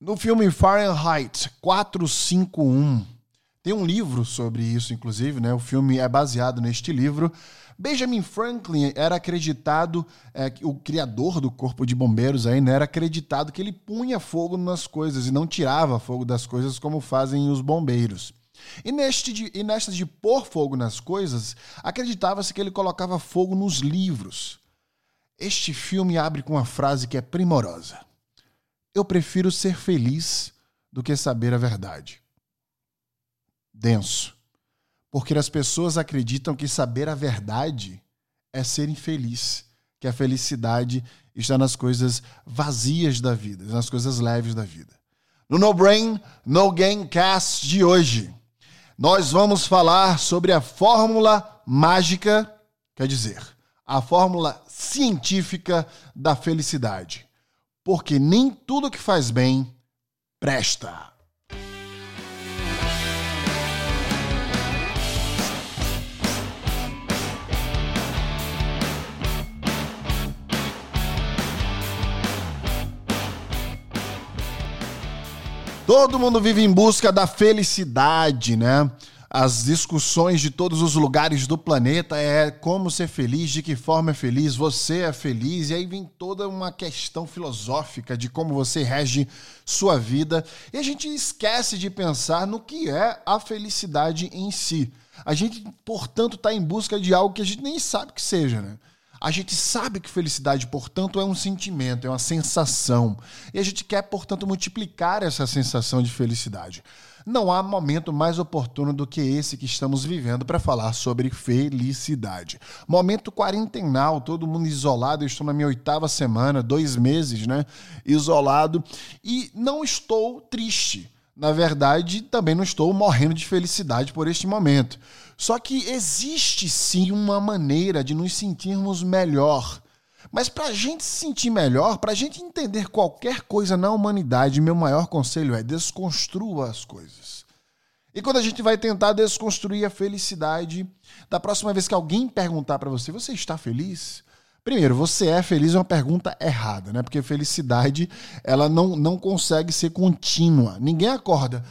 No filme Fahrenheit 451, tem um livro sobre isso, inclusive, né? O filme é baseado neste livro. Benjamin Franklin era acreditado, é, o criador do corpo de bombeiros aí, né, era acreditado que ele punha fogo nas coisas e não tirava fogo das coisas como fazem os bombeiros. E, neste de, e nesta de pôr fogo nas coisas, acreditava-se que ele colocava fogo nos livros. Este filme abre com uma frase que é primorosa. Eu prefiro ser feliz do que saber a verdade. Denso. Porque as pessoas acreditam que saber a verdade é ser infeliz, que a felicidade está nas coisas vazias da vida, nas coisas leves da vida. No No Brain, No Game Cast de hoje, nós vamos falar sobre a fórmula mágica, quer dizer, a fórmula científica da felicidade. Porque nem tudo que faz bem presta. Todo mundo vive em busca da felicidade, né? As discussões de todos os lugares do planeta é como ser feliz, de que forma é feliz, você é feliz, e aí vem toda uma questão filosófica de como você rege sua vida. E a gente esquece de pensar no que é a felicidade em si. A gente, portanto, está em busca de algo que a gente nem sabe que seja, né? A gente sabe que felicidade, portanto, é um sentimento, é uma sensação. E a gente quer, portanto, multiplicar essa sensação de felicidade. Não há momento mais oportuno do que esse que estamos vivendo para falar sobre felicidade. Momento quarentenal, todo mundo isolado. Eu estou na minha oitava semana, dois meses, né? Isolado. E não estou triste. Na verdade, também não estou morrendo de felicidade por este momento. Só que existe sim uma maneira de nos sentirmos melhor. Mas para a gente se sentir melhor, para a gente entender qualquer coisa na humanidade, meu maior conselho é desconstrua as coisas. E quando a gente vai tentar desconstruir a felicidade, da próxima vez que alguém perguntar para você, você está feliz? Primeiro, você é feliz é uma pergunta errada, né? Porque felicidade, ela não, não consegue ser contínua. Ninguém acorda.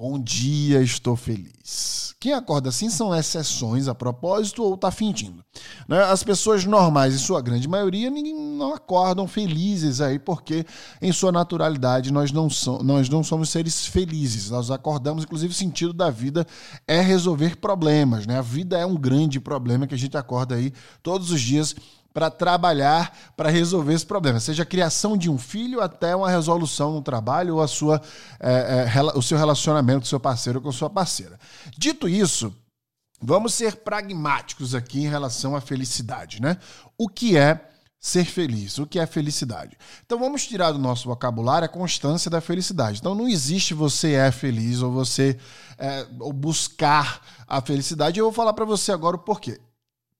Bom dia, estou feliz. Quem acorda assim são exceções a propósito ou está fingindo. Né? As pessoas normais, em sua grande maioria, não acordam felizes aí, porque em sua naturalidade nós não, so, nós não somos seres felizes. Nós acordamos, inclusive, o sentido da vida é resolver problemas. Né? A vida é um grande problema que a gente acorda aí todos os dias para trabalhar para resolver esse problema, seja a criação de um filho até uma resolução no trabalho ou a sua, é, é, o seu relacionamento com seu parceiro ou com sua parceira. Dito isso, vamos ser pragmáticos aqui em relação à felicidade, né? O que é ser feliz? O que é felicidade? Então vamos tirar do nosso vocabulário a constância da felicidade. Então não existe você é feliz ou você é, ou buscar a felicidade. Eu vou falar para você agora o porquê.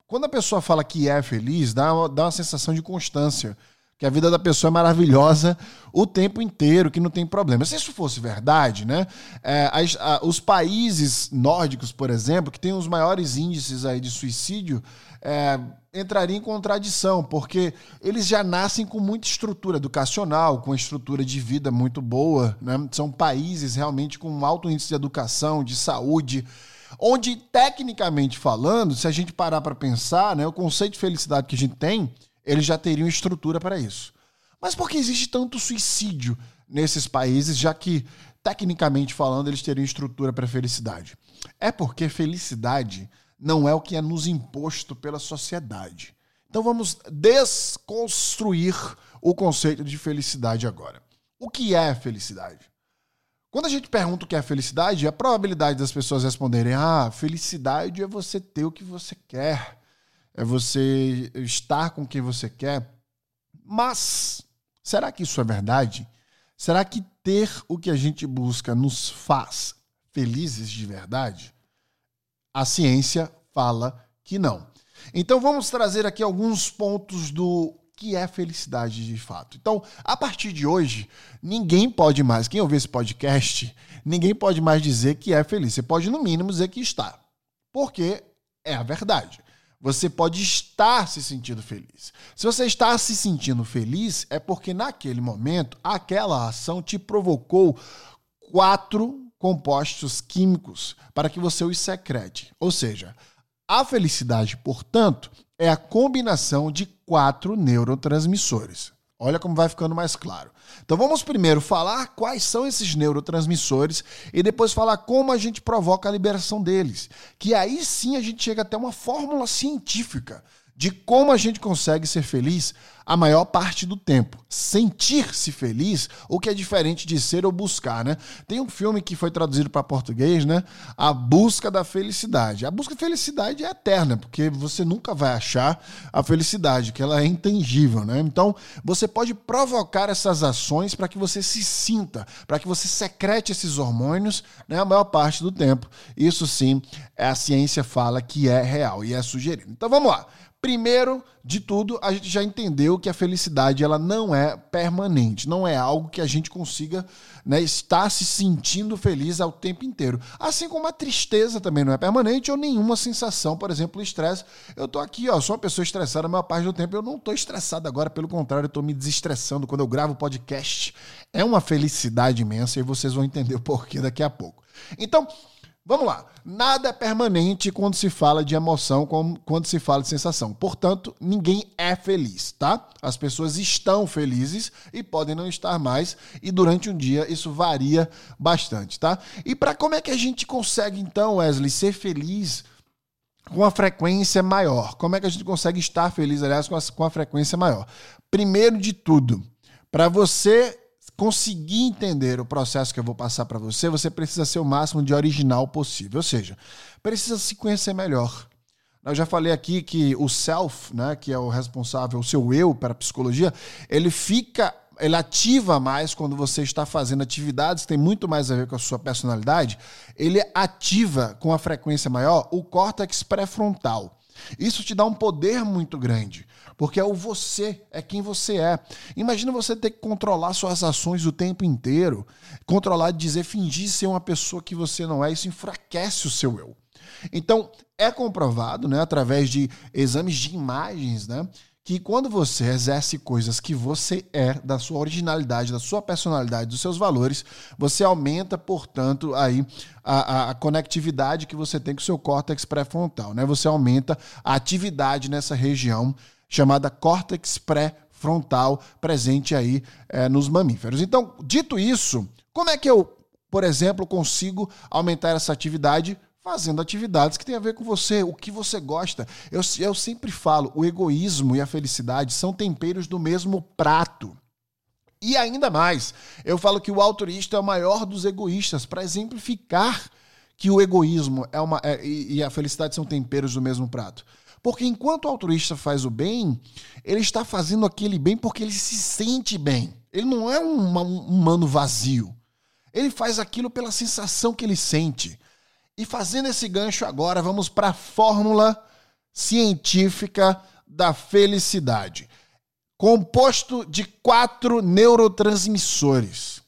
Quando a pessoa fala que é feliz, dá uma, dá uma sensação de constância. Que a vida da pessoa é maravilhosa o tempo inteiro, que não tem problema. Se isso fosse verdade, né? É, as, a, os países nórdicos, por exemplo, que têm os maiores índices aí de suicídio, é, entrariam em contradição, porque eles já nascem com muita estrutura educacional, com estrutura de vida muito boa, né? São países realmente com um alto índice de educação, de saúde onde, tecnicamente falando, se a gente parar para pensar, né, o conceito de felicidade que a gente tem, eles já teriam estrutura para isso. Mas por que existe tanto suicídio nesses países, já que, tecnicamente falando, eles teriam estrutura para felicidade? É porque felicidade não é o que é nos imposto pela sociedade. Então vamos desconstruir o conceito de felicidade agora. O que é felicidade? Quando a gente pergunta o que é felicidade, a probabilidade das pessoas responderem: ah, felicidade é você ter o que você quer, é você estar com quem você quer. Mas será que isso é verdade? Será que ter o que a gente busca nos faz felizes de verdade? A ciência fala que não. Então vamos trazer aqui alguns pontos do que é felicidade de fato. Então, a partir de hoje, ninguém pode mais, quem ouvir esse podcast, ninguém pode mais dizer que é feliz. Você pode, no mínimo, dizer que está. Porque é a verdade. Você pode estar se sentindo feliz. Se você está se sentindo feliz, é porque naquele momento aquela ação te provocou quatro compostos químicos para que você os secrete. Ou seja, a felicidade, portanto, é a combinação de quatro neurotransmissores. Olha como vai ficando mais claro. Então vamos primeiro falar quais são esses neurotransmissores e depois falar como a gente provoca a liberação deles. Que aí sim a gente chega até uma fórmula científica de como a gente consegue ser feliz a maior parte do tempo. Sentir-se feliz, o que é diferente de ser ou buscar, né? Tem um filme que foi traduzido para português, né? A Busca da Felicidade. A busca da felicidade é eterna, porque você nunca vai achar a felicidade, que ela é intangível, né? Então, você pode provocar essas ações para que você se sinta, para que você secrete esses hormônios, né, a maior parte do tempo. Isso sim, a ciência fala que é real e é sugerido. Então, vamos lá. Primeiro de tudo, a gente já entendeu que a felicidade ela não é permanente, não é algo que a gente consiga né, estar se sentindo feliz ao tempo inteiro. Assim como a tristeza também não é permanente ou nenhuma sensação, por exemplo, estresse. Eu tô aqui, ó, sou uma pessoa estressada a maior parte do tempo, eu não tô estressado agora, pelo contrário, eu tô me desestressando quando eu gravo podcast. É uma felicidade imensa e vocês vão entender o porquê daqui a pouco. Então, Vamos lá. Nada é permanente quando se fala de emoção, quando se fala de sensação. Portanto, ninguém é feliz, tá? As pessoas estão felizes e podem não estar mais, e durante um dia isso varia bastante, tá? E para como é que a gente consegue então, Wesley, ser feliz com a frequência maior? Como é que a gente consegue estar feliz, aliás, com a, com a frequência maior? Primeiro de tudo, para você conseguir entender o processo que eu vou passar para você, você precisa ser o máximo de original possível. Ou seja, precisa se conhecer melhor. Eu já falei aqui que o self, né, que é o responsável, o seu eu para a psicologia, ele fica, ele ativa mais quando você está fazendo atividades que tem muito mais a ver com a sua personalidade. Ele ativa com a frequência maior o córtex pré-frontal. Isso te dá um poder muito grande, porque é o você, é quem você é. Imagina você ter que controlar suas ações o tempo inteiro, controlar, dizer, fingir ser uma pessoa que você não é, isso enfraquece o seu eu. Então, é comprovado, né, através de exames de imagens, né, que quando você exerce coisas que você é, da sua originalidade, da sua personalidade, dos seus valores, você aumenta, portanto, aí a, a, conectividade que você tem com o seu córtex pré-frontal, né? Você aumenta a atividade nessa região chamada córtex pré-frontal, presente aí é, nos mamíferos. Então, dito isso, como é que eu, por exemplo, consigo aumentar essa atividade? Fazendo atividades que têm a ver com você, o que você gosta. Eu, eu sempre falo, o egoísmo e a felicidade são temperos do mesmo prato. E ainda mais, eu falo que o autorista é o maior dos egoístas, para exemplificar que o egoísmo é uma, é, e, a felicidade são temperos do mesmo prato. Porque enquanto o altruísta faz o bem, ele está fazendo aquele bem porque ele se sente bem. Ele não é um humano vazio. Ele faz aquilo pela sensação que ele sente. E fazendo esse gancho agora, vamos para a fórmula científica da felicidade. Composto de quatro neurotransmissores: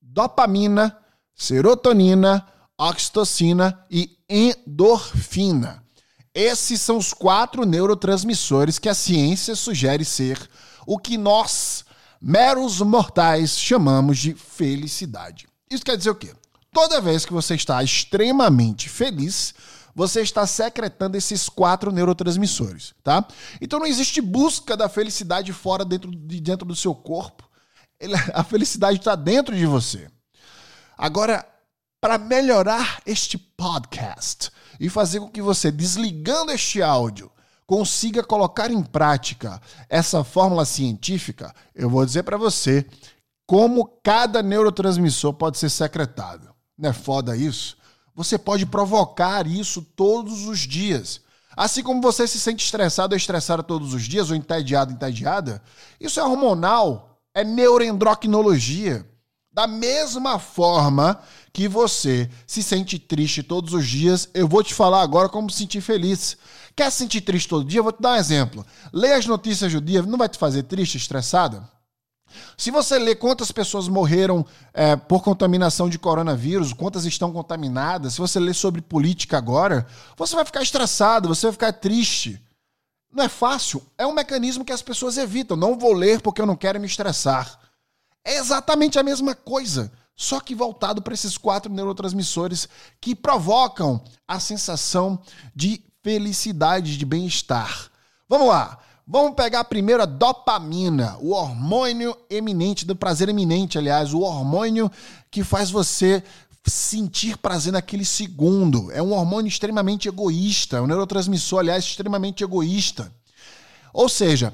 dopamina, serotonina, oxitocina e endorfina. Esses são os quatro neurotransmissores que a ciência sugere ser o que nós, meros mortais, chamamos de felicidade. Isso quer dizer o quê? Toda vez que você está extremamente feliz, você está secretando esses quatro neurotransmissores, tá? Então não existe busca da felicidade fora dentro de dentro do seu corpo. Ele, a felicidade está dentro de você. Agora, para melhorar este podcast e fazer com que você, desligando este áudio, consiga colocar em prática essa fórmula científica, eu vou dizer para você como cada neurotransmissor pode ser secretado. Não é foda isso? Você pode provocar isso todos os dias. Assim como você se sente estressado ou estressada todos os dias, ou entediado, entediada, isso é hormonal, é neuroendocrinologia. Da mesma forma que você se sente triste todos os dias, eu vou te falar agora como se sentir feliz. Quer se sentir triste todo dia? Eu vou te dar um exemplo. Leia as notícias do dia, não vai te fazer triste, estressada? Se você ler quantas pessoas morreram é, por contaminação de coronavírus, quantas estão contaminadas, se você ler sobre política agora, você vai ficar estressado, você vai ficar triste. Não é fácil. É um mecanismo que as pessoas evitam. Não vou ler porque eu não quero me estressar. É exatamente a mesma coisa, só que voltado para esses quatro neurotransmissores que provocam a sensação de felicidade, de bem-estar. Vamos lá. Vamos pegar primeiro a dopamina, o hormônio eminente, do prazer eminente, aliás, o hormônio que faz você sentir prazer naquele segundo. É um hormônio extremamente egoísta, é um neurotransmissor, aliás, extremamente egoísta. Ou seja,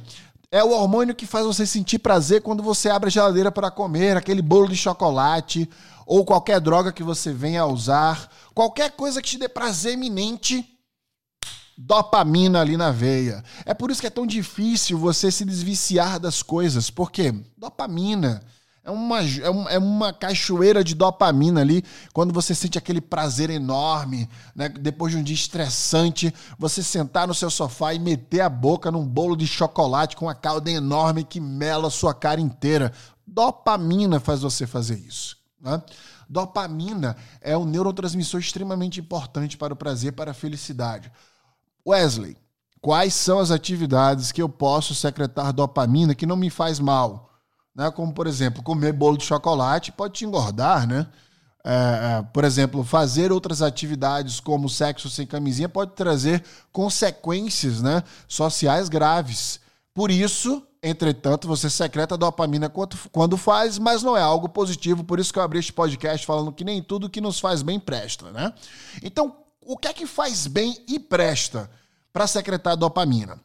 é o hormônio que faz você sentir prazer quando você abre a geladeira para comer aquele bolo de chocolate ou qualquer droga que você venha a usar, qualquer coisa que te dê prazer eminente dopamina ali na veia. É por isso que é tão difícil você se desviciar das coisas, porque dopamina é uma, é, é uma cachoeira de dopamina ali, quando você sente aquele prazer enorme, né? depois de um dia estressante, você sentar no seu sofá e meter a boca num bolo de chocolate com uma calda enorme que mela sua cara inteira. Dopamina faz você fazer isso. Né? Dopamina é um neurotransmissor extremamente importante para o prazer, para a felicidade. Wesley, quais são as atividades que eu posso secretar dopamina que não me faz mal? Né? Como, por exemplo, comer bolo de chocolate pode te engordar, né? É, é, por exemplo, fazer outras atividades como sexo sem camisinha pode trazer consequências né, sociais graves. Por isso, entretanto, você secreta dopamina quando faz, mas não é algo positivo. Por isso que eu abri este podcast falando que nem tudo que nos faz bem presta, né? Então, o que é que faz bem e presta para secretar dopamina?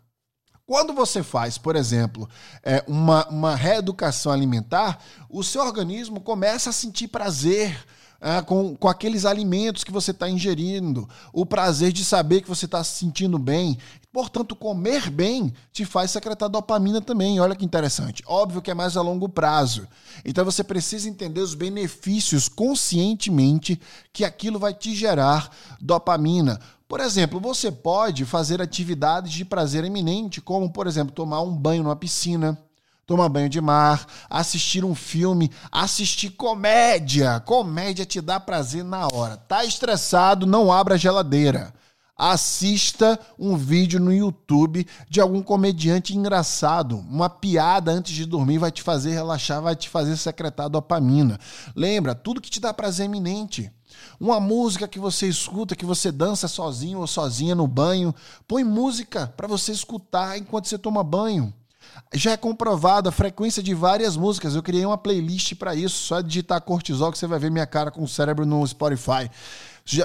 Quando você faz, por exemplo, é, uma, uma reeducação alimentar, o seu organismo começa a sentir prazer é, com, com aqueles alimentos que você está ingerindo, o prazer de saber que você está se sentindo bem. Portanto, comer bem te faz secretar dopamina também. Olha que interessante. Óbvio que é mais a longo prazo. Então você precisa entender os benefícios conscientemente que aquilo vai te gerar dopamina. Por exemplo, você pode fazer atividades de prazer eminente, como, por exemplo, tomar um banho numa piscina tomar banho de mar, assistir um filme, assistir comédia. Comédia te dá prazer na hora. Tá estressado, não abra a geladeira. Assista um vídeo no YouTube de algum comediante engraçado. Uma piada antes de dormir vai te fazer relaxar, vai te fazer secretar dopamina. Lembra, tudo que te dá prazer é iminente. Uma música que você escuta, que você dança sozinho ou sozinha no banho. Põe música para você escutar enquanto você toma banho. Já é comprovado a frequência de várias músicas. Eu criei uma playlist para isso. Só digitar cortisol que você vai ver minha cara com o cérebro no Spotify.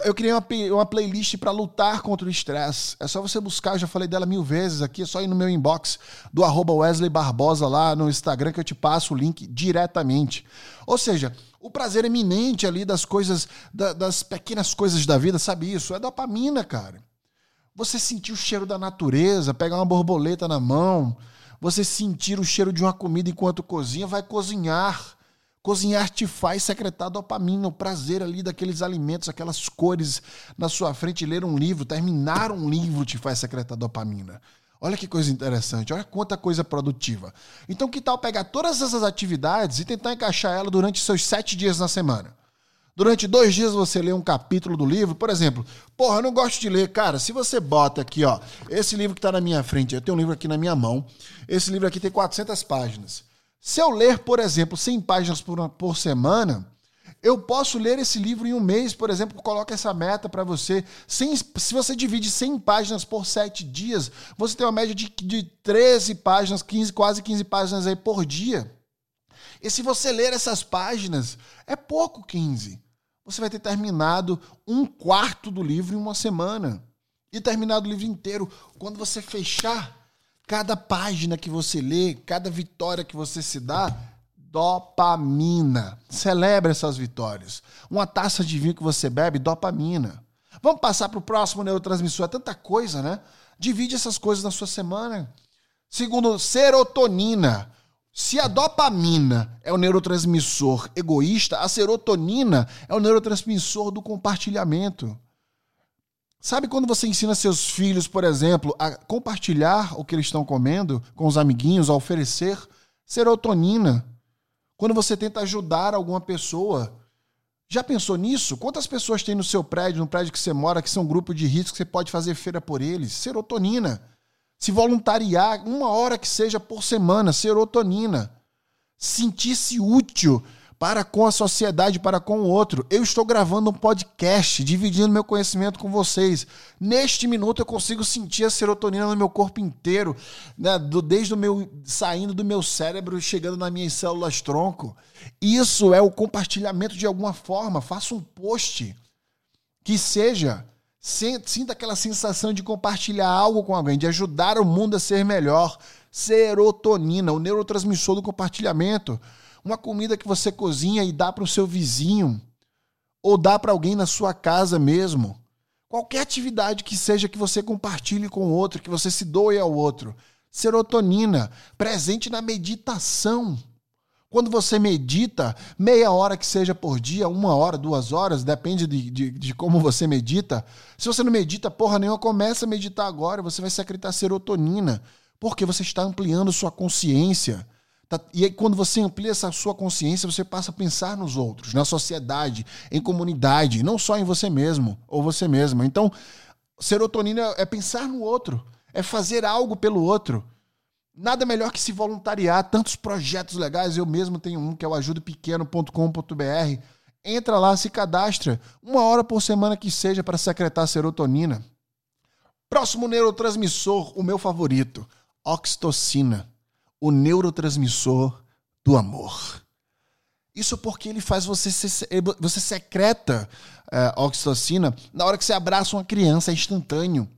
Eu criei uma, uma playlist para lutar contra o estresse. É só você buscar, eu já falei dela mil vezes aqui, é só ir no meu inbox do Wesley Barbosa lá no Instagram que eu te passo o link diretamente. Ou seja, o prazer eminente ali das coisas, da, das pequenas coisas da vida, sabe isso? É dopamina, cara. Você sentir o cheiro da natureza, pegar uma borboleta na mão, você sentir o cheiro de uma comida enquanto cozinha, vai cozinhar. Cozinhar te faz secretar dopamina, o prazer ali daqueles alimentos, aquelas cores na sua frente. Ler um livro, terminar um livro te faz secretar dopamina. Olha que coisa interessante, olha quanta coisa produtiva. Então, que tal pegar todas essas atividades e tentar encaixar ela durante seus sete dias na semana? Durante dois dias você lê um capítulo do livro, por exemplo. Porra, eu não gosto de ler. Cara, se você bota aqui, ó, esse livro que está na minha frente, eu tenho um livro aqui na minha mão. Esse livro aqui tem 400 páginas. Se eu ler, por exemplo, 100 páginas por, por semana, eu posso ler esse livro em um mês, por exemplo, coloca essa meta para você. se você divide 100 páginas por 7 dias, você tem uma média de, de 13 páginas, 15, quase 15 páginas aí por dia. E se você ler essas páginas, é pouco 15 você vai ter terminado um quarto do livro em uma semana. E terminado o livro inteiro. Quando você fechar cada página que você lê, cada vitória que você se dá, dopamina. Celebre essas vitórias. Uma taça de vinho que você bebe, dopamina. Vamos passar para o próximo neurotransmissor. É tanta coisa, né? Divide essas coisas na sua semana. Segundo, serotonina. Se a dopamina é o neurotransmissor egoísta, a serotonina é o neurotransmissor do compartilhamento. Sabe quando você ensina seus filhos, por exemplo, a compartilhar o que eles estão comendo com os amiguinhos, a oferecer serotonina? Quando você tenta ajudar alguma pessoa. Já pensou nisso? Quantas pessoas tem no seu prédio, no prédio que você mora, que são grupo de risco, que você pode fazer feira por eles? Serotonina. Se voluntariar uma hora que seja por semana, serotonina. Sentir-se útil para com a sociedade, para com o outro. Eu estou gravando um podcast, dividindo meu conhecimento com vocês. Neste minuto eu consigo sentir a serotonina no meu corpo inteiro, né? do, desde o meu saindo do meu cérebro, chegando nas minhas células tronco. Isso é o compartilhamento de alguma forma. Faça um post que seja sinta aquela sensação de compartilhar algo com alguém, de ajudar o mundo a ser melhor. Serotonina, o neurotransmissor do compartilhamento uma comida que você cozinha e dá para o seu vizinho, ou dá para alguém na sua casa mesmo. Qualquer atividade que seja que você compartilhe com o outro, que você se doe ao outro. Serotonina, presente na meditação. Quando você medita, meia hora que seja por dia, uma hora, duas horas, depende de, de, de, como você medita. Se você não medita porra nenhuma, começa a meditar agora, você vai secretar serotonina, porque você está ampliando sua consciência. Tá, e aí, quando você amplia essa sua consciência, você passa a pensar nos outros, na sociedade, em comunidade, não só em você mesmo ou você mesma. Então, serotonina é pensar no outro, é fazer algo pelo outro. Nada melhor que se voluntariar. Tantos projetos legais. Eu mesmo tenho um que é o ajudopequeno.com.br. Entra lá, se cadastra. Uma hora por semana que seja para secretar serotonina. Próximo neurotransmissor, o meu favorito, oxitocina o neurotransmissor do amor. Isso porque ele faz você ser, você secreta é, oxitocina na hora que você abraça uma criança, é instantâneo.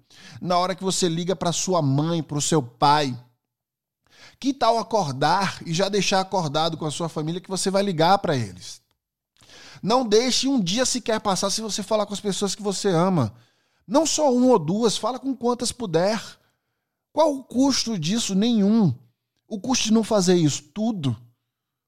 Na hora que você liga para sua mãe, para o seu pai. Que tal acordar e já deixar acordado com a sua família que você vai ligar para eles? Não deixe um dia sequer passar se você falar com as pessoas que você ama. Não só um ou duas, fala com quantas puder. Qual o custo disso? Nenhum. O custo de não fazer isso tudo,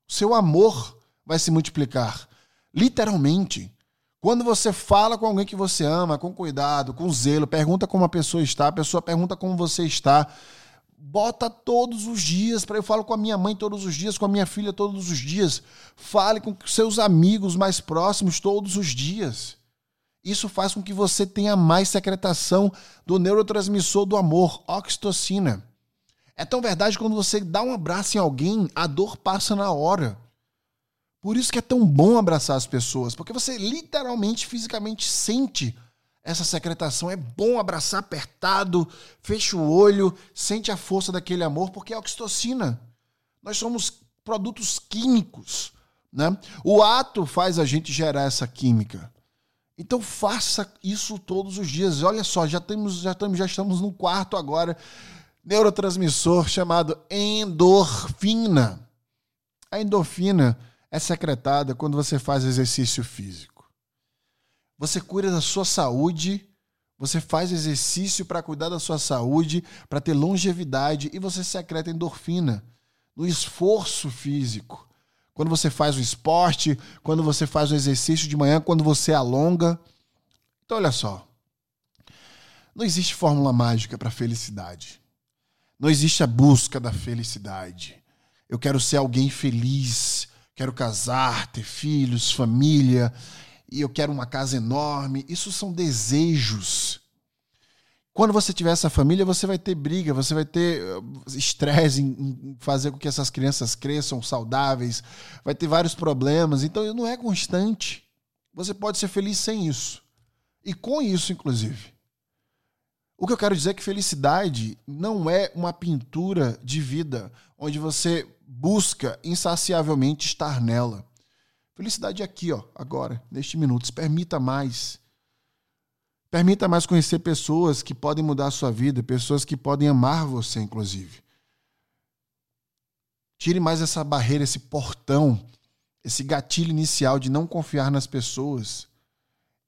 seu amor vai se multiplicar. Literalmente. Quando você fala com alguém que você ama, com cuidado, com zelo, pergunta como a pessoa está, a pessoa pergunta como você está, bota todos os dias. Para eu falo com a minha mãe todos os dias, com a minha filha todos os dias. Fale com seus amigos mais próximos todos os dias. Isso faz com que você tenha mais secretação do neurotransmissor do amor, oxitocina. É tão verdade quando você dá um abraço em alguém, a dor passa na hora. Por isso que é tão bom abraçar as pessoas, porque você literalmente, fisicamente sente essa secretação. É bom abraçar apertado, fecha o olho, sente a força daquele amor, porque é oxitocina. Nós somos produtos químicos, né? O ato faz a gente gerar essa química. Então faça isso todos os dias. Olha só, já temos, já estamos, já estamos no quarto agora neurotransmissor chamado endorfina. A endorfina é secretada quando você faz exercício físico. Você cuida da sua saúde, você faz exercício para cuidar da sua saúde, para ter longevidade e você secreta endorfina no esforço físico. Quando você faz o esporte, quando você faz o exercício de manhã, quando você alonga. Então, olha só. Não existe fórmula mágica para felicidade. Não existe a busca da felicidade. Eu quero ser alguém feliz, quero casar, ter filhos, família, e eu quero uma casa enorme. Isso são desejos. Quando você tiver essa família, você vai ter briga, você vai ter uh, estresse em fazer com que essas crianças cresçam saudáveis, vai ter vários problemas. Então, não é constante. Você pode ser feliz sem isso. E com isso, inclusive. O que eu quero dizer é que felicidade não é uma pintura de vida onde você busca insaciavelmente estar nela. Felicidade aqui, ó, agora, neste minuto. Permita mais. Permita mais conhecer pessoas que podem mudar a sua vida, pessoas que podem amar você, inclusive. Tire mais essa barreira, esse portão, esse gatilho inicial de não confiar nas pessoas.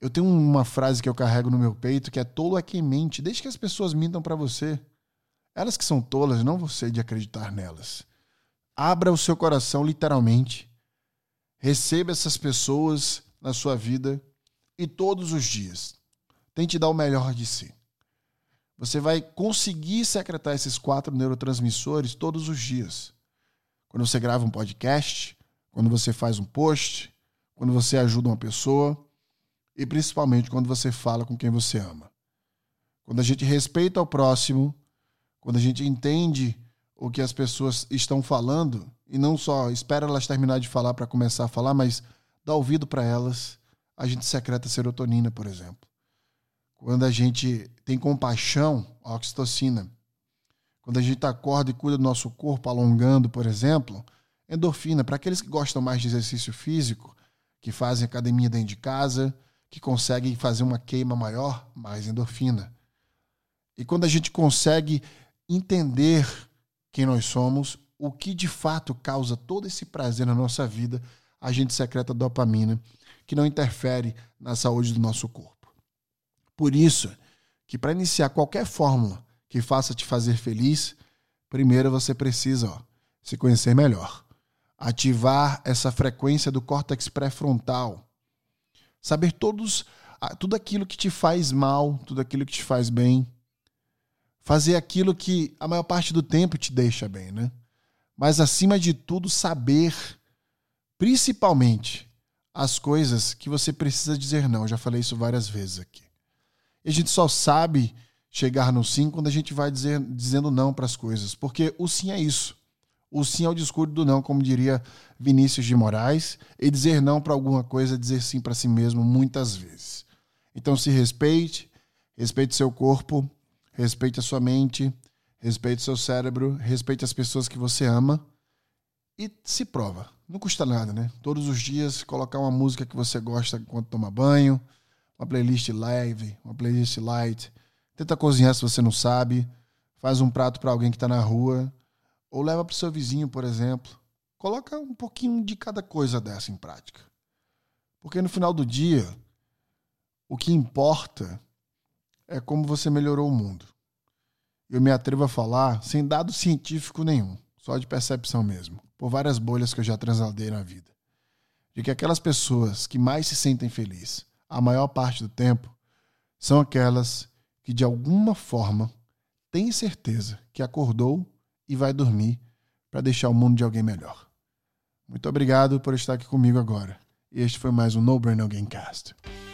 Eu tenho uma frase que eu carrego no meu peito que é tolo é quem mente, desde que as pessoas mintam para você. Elas que são tolas, não você de acreditar nelas. Abra o seu coração literalmente. Receba essas pessoas na sua vida e todos os dias. Tente dar o melhor de si. Você vai conseguir secretar esses quatro neurotransmissores todos os dias. Quando você grava um podcast, quando você faz um post, quando você ajuda uma pessoa e principalmente quando você fala com quem você ama. Quando a gente respeita o próximo, quando a gente entende o que as pessoas estão falando e não só espera elas terminar de falar para começar a falar, mas dá ouvido para elas, a gente secreta serotonina, por exemplo. Quando a gente tem compaixão, a oxitocina. Quando a gente acorda e cuida do nosso corpo, alongando, por exemplo, endorfina. Para aqueles que gostam mais de exercício físico, que fazem academia dentro de casa, que conseguem fazer uma queima maior, mais endorfina. E quando a gente consegue entender quem nós somos, o que de fato causa todo esse prazer na nossa vida, a gente secreta dopamina, que não interfere na saúde do nosso corpo. Por isso, que para iniciar qualquer fórmula que faça te fazer feliz, primeiro você precisa ó, se conhecer melhor, ativar essa frequência do córtex pré-frontal, saber todos tudo aquilo que te faz mal, tudo aquilo que te faz bem, fazer aquilo que a maior parte do tempo te deixa bem, né? Mas acima de tudo saber, principalmente, as coisas que você precisa dizer não. Eu já falei isso várias vezes aqui. E a gente só sabe chegar no sim quando a gente vai dizer, dizendo não para as coisas, porque o sim é isso. O sim é o discurso do não, como diria Vinícius de Moraes, e dizer não para alguma coisa é dizer sim para si mesmo muitas vezes. Então se respeite, respeite seu corpo, respeite a sua mente, respeite seu cérebro, respeite as pessoas que você ama e se prova. Não custa nada, né? Todos os dias colocar uma música que você gosta enquanto toma banho, uma playlist live, uma playlist light. Tenta cozinhar se você não sabe. Faz um prato para alguém que está na rua ou leva para o seu vizinho, por exemplo. Coloca um pouquinho de cada coisa dessa em prática. Porque no final do dia, o que importa é como você melhorou o mundo. Eu me atrevo a falar sem dado científico nenhum, só de percepção mesmo, por várias bolhas que eu já transaldei na vida, de que aquelas pessoas que mais se sentem felizes, a maior parte do tempo, são aquelas que de alguma forma têm certeza que acordou e vai dormir para deixar o mundo de alguém melhor. Muito obrigado por estar aqui comigo agora. Este foi mais um No Brain Gamecast. Cast.